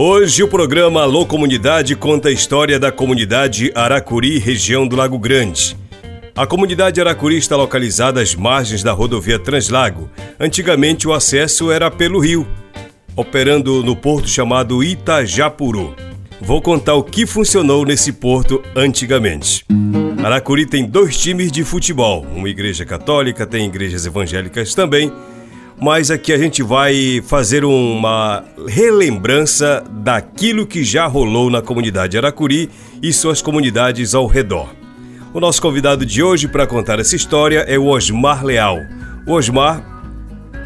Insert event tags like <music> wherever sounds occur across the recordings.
Hoje o programa Alô Comunidade conta a história da comunidade Aracuri, região do Lago Grande. A comunidade Aracuri está localizada às margens da rodovia Translago. Antigamente o acesso era pelo rio, operando no porto chamado Itajapuru. Vou contar o que funcionou nesse porto antigamente. Aracuri tem dois times de futebol, uma igreja católica, tem igrejas evangélicas também, mas aqui a gente vai fazer uma relembrança daquilo que já rolou na comunidade Aracuri e suas comunidades ao redor. O nosso convidado de hoje para contar essa história é o Osmar Leal. O Osmar,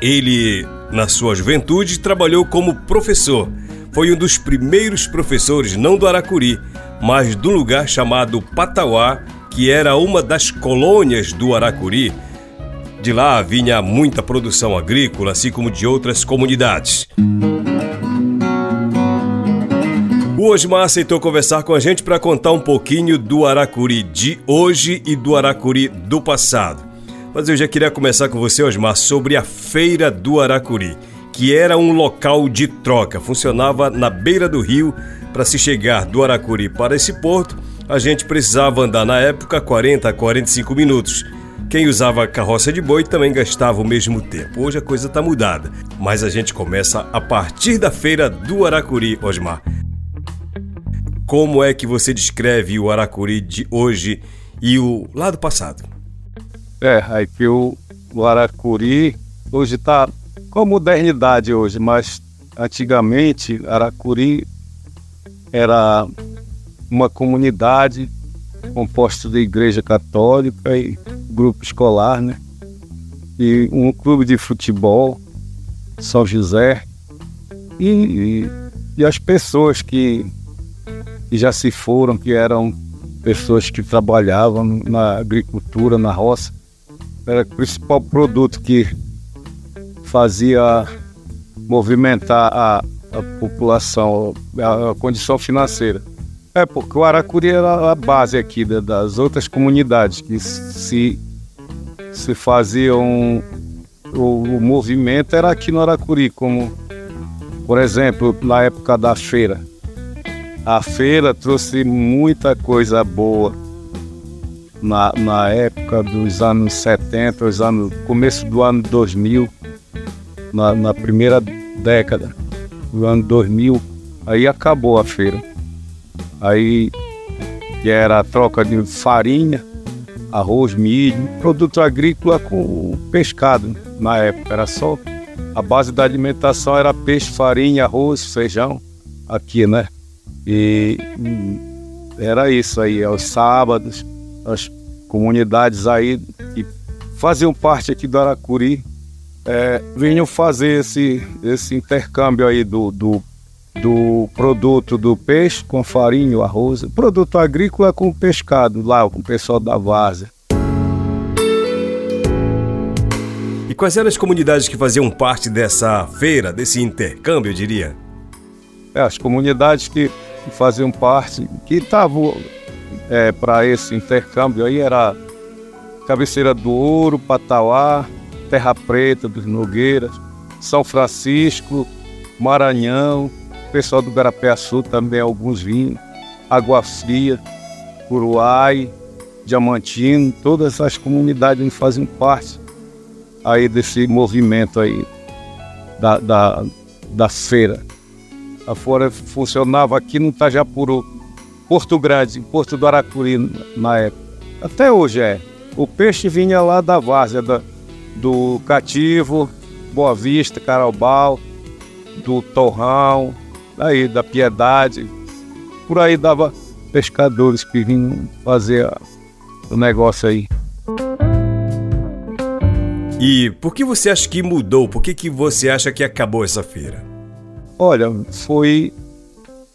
ele, na sua juventude, trabalhou como professor. Foi um dos primeiros professores, não do Aracuri, mas de um lugar chamado Patauá, que era uma das colônias do Aracuri. De lá vinha muita produção agrícola, assim como de outras comunidades. O Osmar aceitou conversar com a gente para contar um pouquinho do Aracuri de hoje e do Aracuri do passado. Mas eu já queria começar com você, Osmar, sobre a Feira do Aracuri, que era um local de troca. Funcionava na beira do rio. Para se chegar do Aracuri para esse porto, a gente precisava andar na época 40 a 45 minutos. Quem usava carroça de boi também gastava o mesmo tempo. Hoje a coisa está mudada, mas a gente começa a partir da feira do Aracuri, Osmar. Como é que você descreve o Aracuri de hoje e o lá do passado? É, que o, o Aracuri hoje está com modernidade hoje, mas antigamente Aracuri era uma comunidade composta de igreja católica e grupo escolar, né? E um clube de futebol, São José, e, e, e as pessoas que que já se foram, que eram pessoas que trabalhavam na agricultura, na roça. Era o principal produto que fazia movimentar a, a população, a, a, condição financeira. É porque o Aracuri era a base aqui das outras comunidades que se, se faziam o, o movimento era aqui no Aracuri, como por exemplo na época da feira a feira trouxe muita coisa boa na, na época dos anos 70, os anos, começo do ano 2000, na, na primeira década do ano 2000, aí acabou a feira. Aí que era a troca de farinha, arroz, milho, produto agrícola com pescado na época. Era só a base da alimentação era peixe, farinha, arroz, feijão aqui, né? E era isso aí, aos sábados, as comunidades aí que faziam parte aqui do Aracuri é, vinham fazer esse, esse intercâmbio aí do, do, do produto do peixe com farinha, arroz, produto agrícola com pescado lá com o pessoal da Várzea. E quais eram as comunidades que faziam parte dessa feira, desse intercâmbio, eu diria? É, as comunidades que que faziam parte, que estavam é, para esse intercâmbio aí era Cabeceira do Ouro, Patauá, Terra Preta dos Nogueiras, São Francisco, Maranhão, pessoal do Garapé Sul também alguns vinhos, Água Fria, Uruai, Diamantino, todas essas comunidades faziam parte aí desse movimento aí da, da, da feira. A Fora funcionava aqui no Tajapuru, Porto Grande, Porto do Aracuri na época. Até hoje é. O peixe vinha lá da várzea, da, do Cativo, Boa Vista, Carobal, do Torrão, aí da Piedade. Por aí dava pescadores que vinham fazer o negócio aí. E por que você acha que mudou? Por que, que você acha que acabou essa feira? Olha, foi.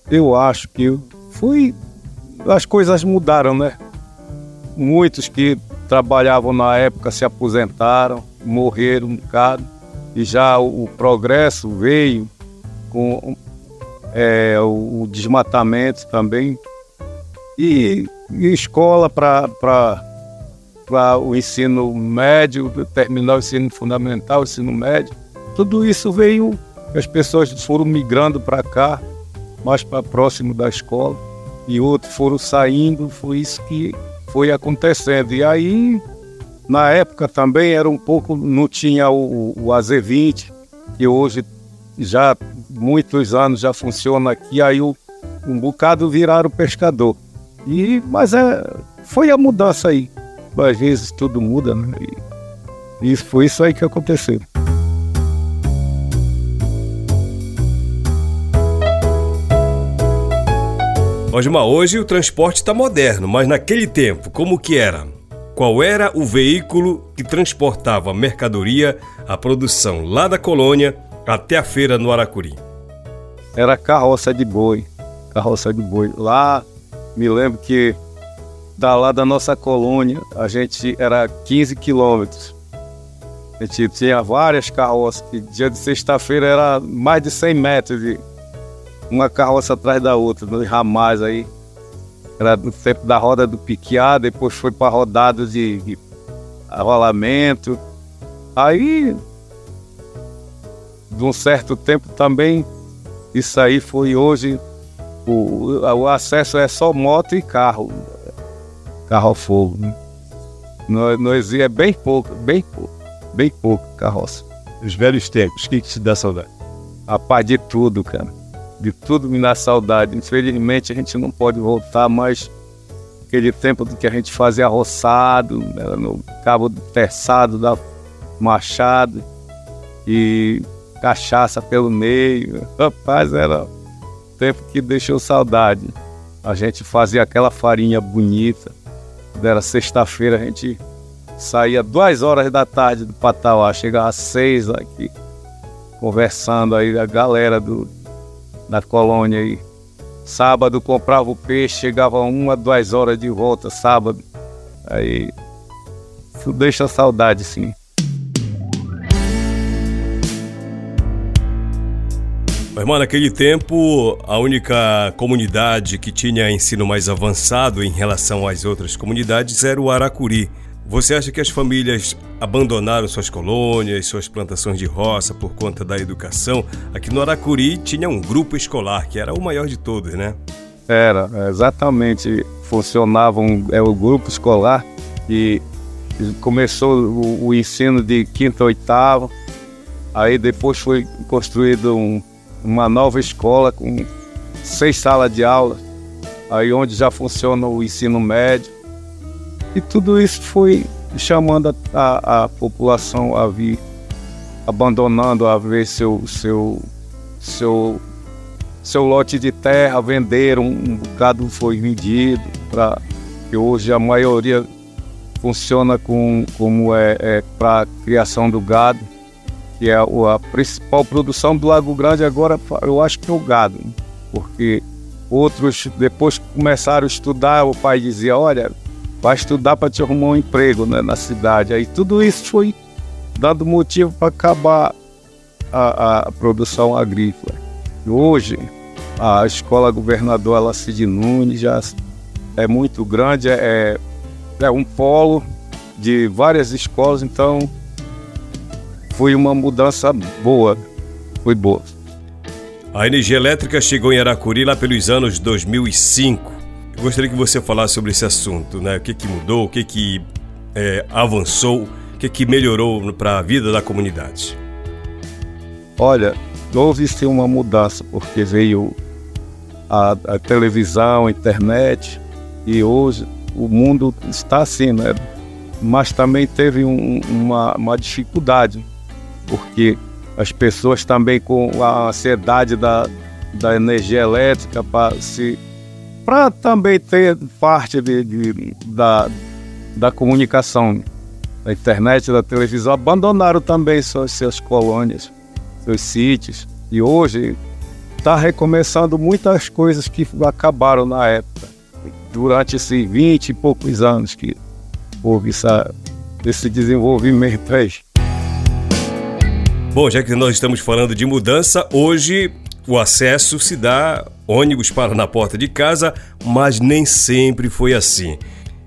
Eu acho que foi. As coisas mudaram, né? Muitos que trabalhavam na época se aposentaram, morreram um bocado, e já o, o progresso veio com é, o, o, desmatamento também. E, e escola para o ensino médio, terminar o ensino fundamental, o ensino médio, tudo isso veio as pessoas foram migrando para cá mais para próximo da escola, e outros foram saindo, foi isso que foi acontecendo. E aí, na época também era um pouco, não tinha o, o AZ20, que hoje já muitos anos já funciona aqui, aí um bocado viraram pescador. E, mas é, foi a mudança aí. Às vezes tudo muda, né? E, e foi isso aí que aconteceu. Osmar, hoje o transporte está moderno, mas naquele tempo, como que era? Qual era o veículo que transportava a mercadoria, a produção lá da colônia até a feira no Aracuri? Era carroça de boi, carroça de boi. Lá, me lembro que da lá da nossa colônia, a gente era 15 quilômetros. A gente tinha várias carroças, e dia de sexta-feira era mais de 100 metros de uma carroça atrás da outra, nos ramais aí. Era no tempo da roda do piquear, depois foi para rodada de, de rolamento. Aí, de um certo tempo também, isso aí foi hoje, o, o acesso é só moto e carro, carro a fogo. Né? Nós, nós é bem pouco, bem pouco, bem pouco carroça. Os velhos tempos, o que, que te dá saudade? A paz de tudo, cara de tudo me dá saudade. Infelizmente a gente não pode voltar mais aquele tempo do que a gente fazia roçado, né, no cabo terçado da machado e cachaça pelo meio. Rapaz, era tempo que deixou saudade. A gente fazia aquela farinha bonita. Era sexta-feira, a gente saía duas horas da tarde do Patauá, chegava às seis aqui, conversando aí a galera do, na colônia aí. Sábado comprava o peixe, chegava uma, duas horas de volta, sábado. Aí isso deixa saudade, sim. Mas, mano, naquele tempo, a única comunidade que tinha ensino mais avançado em relação às outras comunidades era o Aracuri. Você acha que as famílias abandonaram suas colônias, suas plantações de roça por conta da educação? Aqui no Aracuri tinha um grupo escolar que era o maior de todos, né? Era, exatamente. Funcionava um, é o grupo escolar e começou o, o ensino de quinta a oitava. Aí depois foi construído um, uma nova escola com seis salas de aula, aí onde já funciona o ensino médio. E tudo isso foi chamando a, a, a população a vir abandonando a ver seu seu seu seu lote de terra vender um, um bocado foi vendido para que hoje a maioria funciona com como é, é para criação do gado que é a, principal produção do Lago Grande agora eu acho que é o gado porque outros depois que começaram a estudar o pai dizia olha vai estudar para te arrumar um emprego né, na cidade. Aí tudo isso foi dando motivo para acabar a, a, produção agrícola. E hoje, a escola governador Alacide Nunes já é muito grande, é, é um polo de várias escolas, então foi uma mudança boa, foi boa. A energia elétrica chegou em Aracuri lá pelos anos 2005 gostaria que você falasse sobre esse assunto, né? O que, que mudou, o que, que é, avançou, o que, que melhorou para a vida da comunidade. Olha, houve sim uma mudança, porque veio a, a, televisão, a internet, e hoje o mundo está assim, né? Mas também teve um, uma, uma dificuldade, porque as pessoas também com a ansiedade da, da energia elétrica para se para também ter parte de, de, da, da comunicação, da internet, da televisão, abandonaram também suas, suas colônias, seus sítios. E hoje está recomeçando muitas coisas que acabaram na época, durante esses 20 e poucos anos que houve essa, esse desenvolvimento aí. Bom, já que nós estamos falando de mudança, hoje o acesso se dá ônibus para na porta de casa, mas nem sempre foi assim.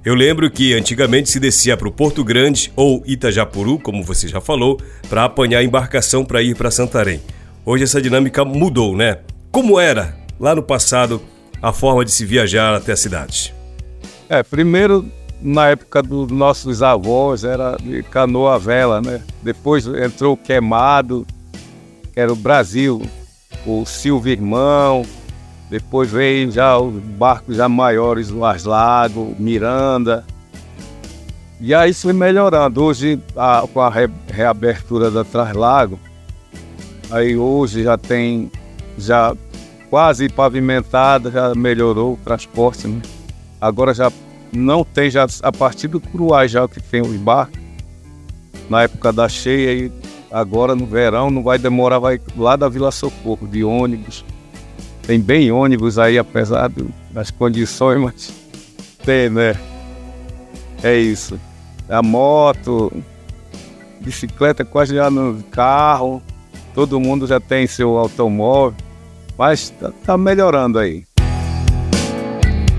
Eu lembro que antigamente se descia para o Porto Grande ou Itajapuru, como você já falou, para apanhar embarcação para ir para Santarém. Hoje essa dinâmica mudou, né? Como era lá no passado, a forma de se viajar até a cidade? É, primeiro, na época dos nossos avós, era de canoa vela, né? Depois entrou o queimado, que era o Brasil, o Silvio Irmão, depois veio já os barcos já maiores, o Aslago, Miranda. E aí foi melhorando. Hoje, a, com a re, reabertura da Traslago, aí hoje já tem já quase pavimentada, já melhorou o transporte, né? Agora já não tem, já a partir do Curuá já que tem os barcos. Na época da cheia e agora no verão não vai demorar, vai lá da Vila Socorro, de ônibus. Tem bem ônibus aí, apesar das condições, <laughs> mas tem, né? É isso. A moto, bicicleta quase já no carro, todo mundo já tem seu automóvel. Mas tá, tá melhorando aí.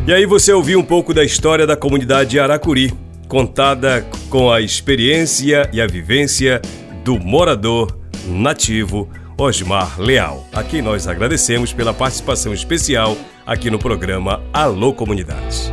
E aí você ouviu um pouco da história da comunidade Aracuri, contada com a experiência e a vivência do morador nativo Osmar Leal, a quem nós agradecemos pela participação especial aqui no programa Alô Comunidade.